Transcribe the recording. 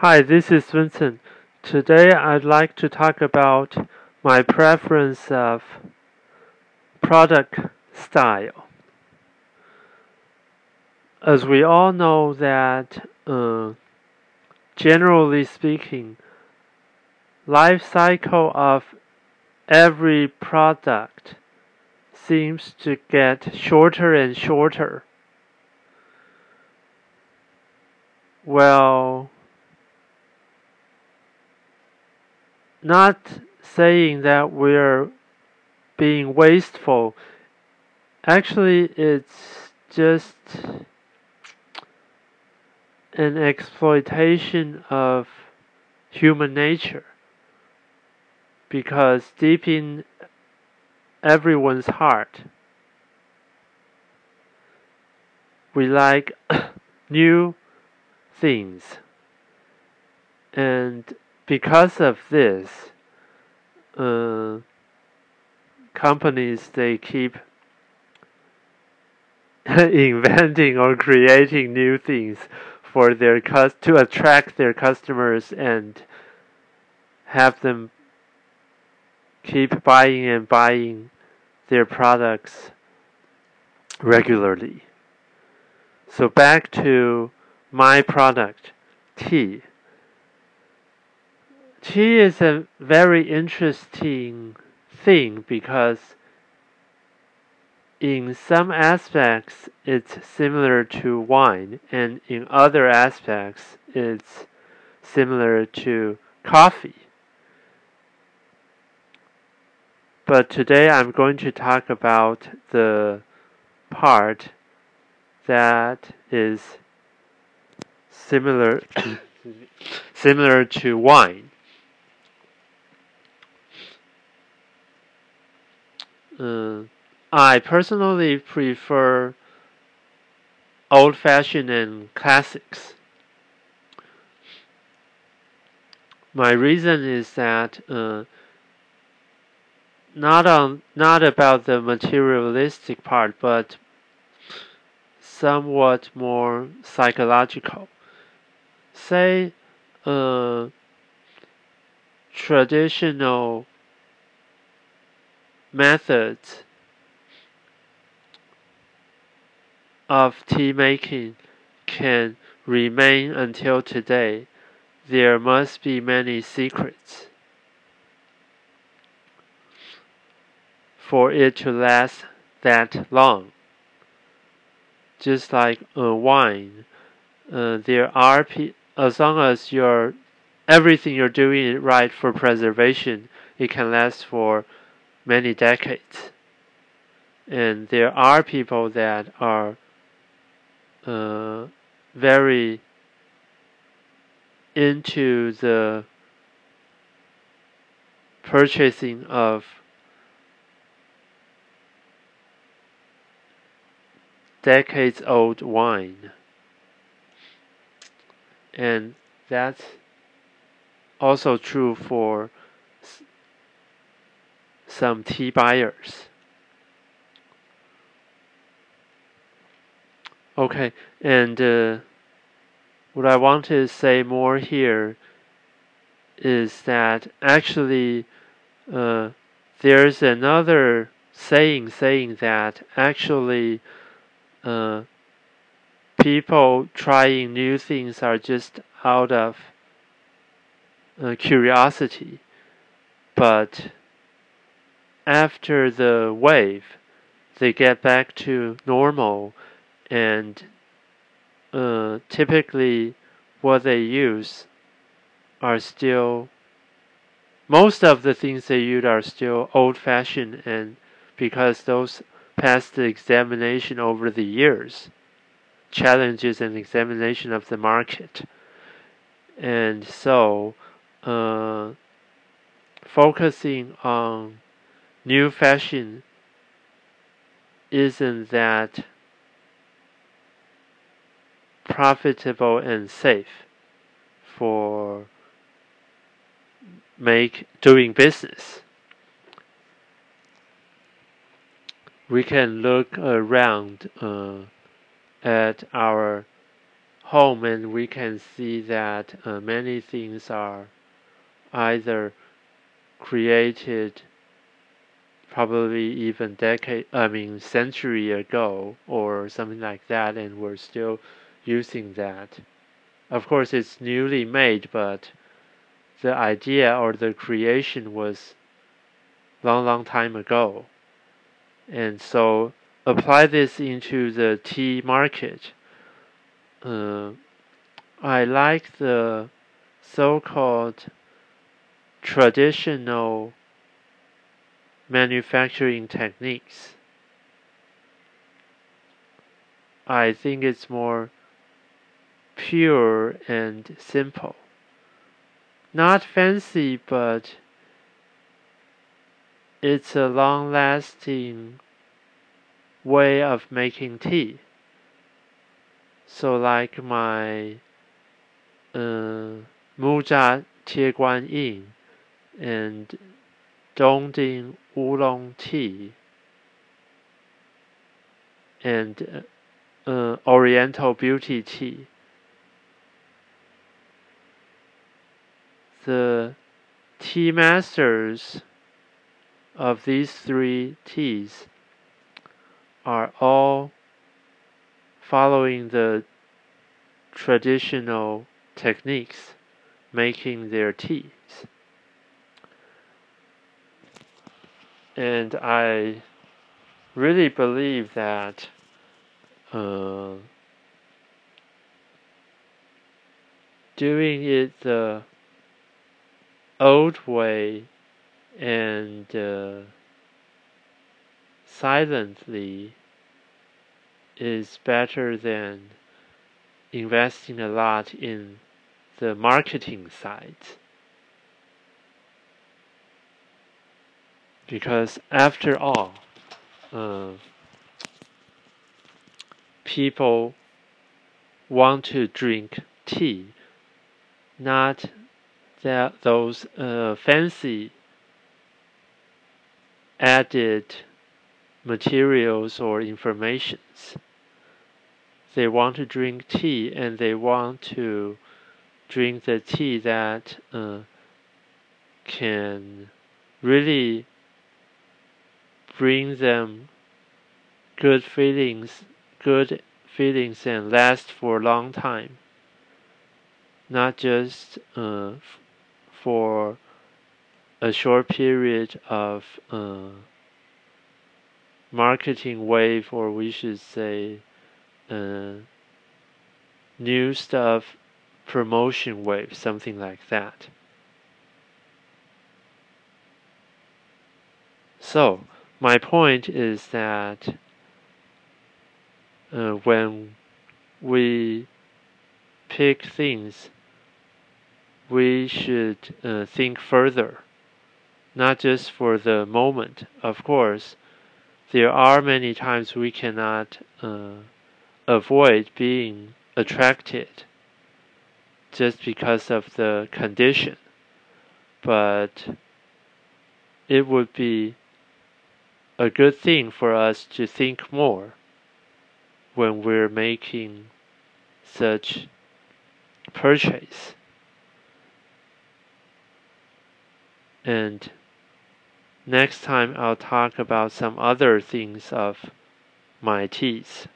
Hi, this is Vincent. Today I'd like to talk about my preference of product style. As we all know that, uh, generally speaking, life cycle of every product seems to get shorter and shorter. Well, not saying that we're being wasteful. Actually, it's just an exploitation of human nature because deep in everyone's heart, we like new things. And because of this, uh, companies they keep inventing or creating new things for their cus- to attract their customers and have them keep buying and buying their products regularly. So back to my product, tea. Tea is a very interesting thing because in some aspects it's similar to wine and in other aspects it's similar to coffee. But today I'm going to talk about the part that is similar similar to wine. Uh, I personally prefer old fashioned and classics. My reason is that uh, not on not about the materialistic part, but somewhat more psychological. Say, uh, traditional methods of tea making can remain until today, there must be many secrets for it to last that long. Just like a wine, uh, there are pe- as long as you're everything you're doing right for preservation, it can last for many decades. And there are people that are uh, very into the purchasing of decades old wine. And that's also true for some tea buyers. Okay, and uh, what I want to say more here is that actually uh, there's another saying saying that actually uh, people trying new things are just out of uh, curiosity, but after the wave, they get back to normal and uh, typically what they use are still most of the things they use are still old fashioned and because those passed the examination over the years challenges and examination of the market. And so uh, focusing on new fashion isn't that profitable and safe for make doing business. We can look around uh, at our home and we can see that uh, many things are either created probably even decade I mean century ago or something like that and we're still using that. Of course it's newly made but the idea or the creation was long long time ago. And so apply this into the tea market. Uh, I like the so-called traditional manufacturing techniques. I think it's more pure and simple. Not fancy, but it's a long lasting way of making tea. So, like my uh, Muzha Tie Guan Yin and Dongding Oolong tea and uh, Oriental Beauty tea. The tea masters of these three teas are all following the traditional techniques making their teas. And I really believe that uh, doing it the old way and uh, silently is better than investing a lot in the marketing side. Because after all, uh, people want to drink tea, not that those uh, fancy added materials or informations. They want to drink tea and they want to drink the tea that uh, can really bring them good feelings, good feelings and last for a long time. Not just uh, for a short period of uh, marketing wave, or we should say, uh, new stuff promotion wave, something like that. So, my point is that uh, when we pick things, we should uh, think further not just for the moment. Of course, there are many times we cannot uh, avoid being attracted just because of the condition, but it would be a good thing for us to think more when we're making such purchase. And Next time I'll talk about some other things of my teeth.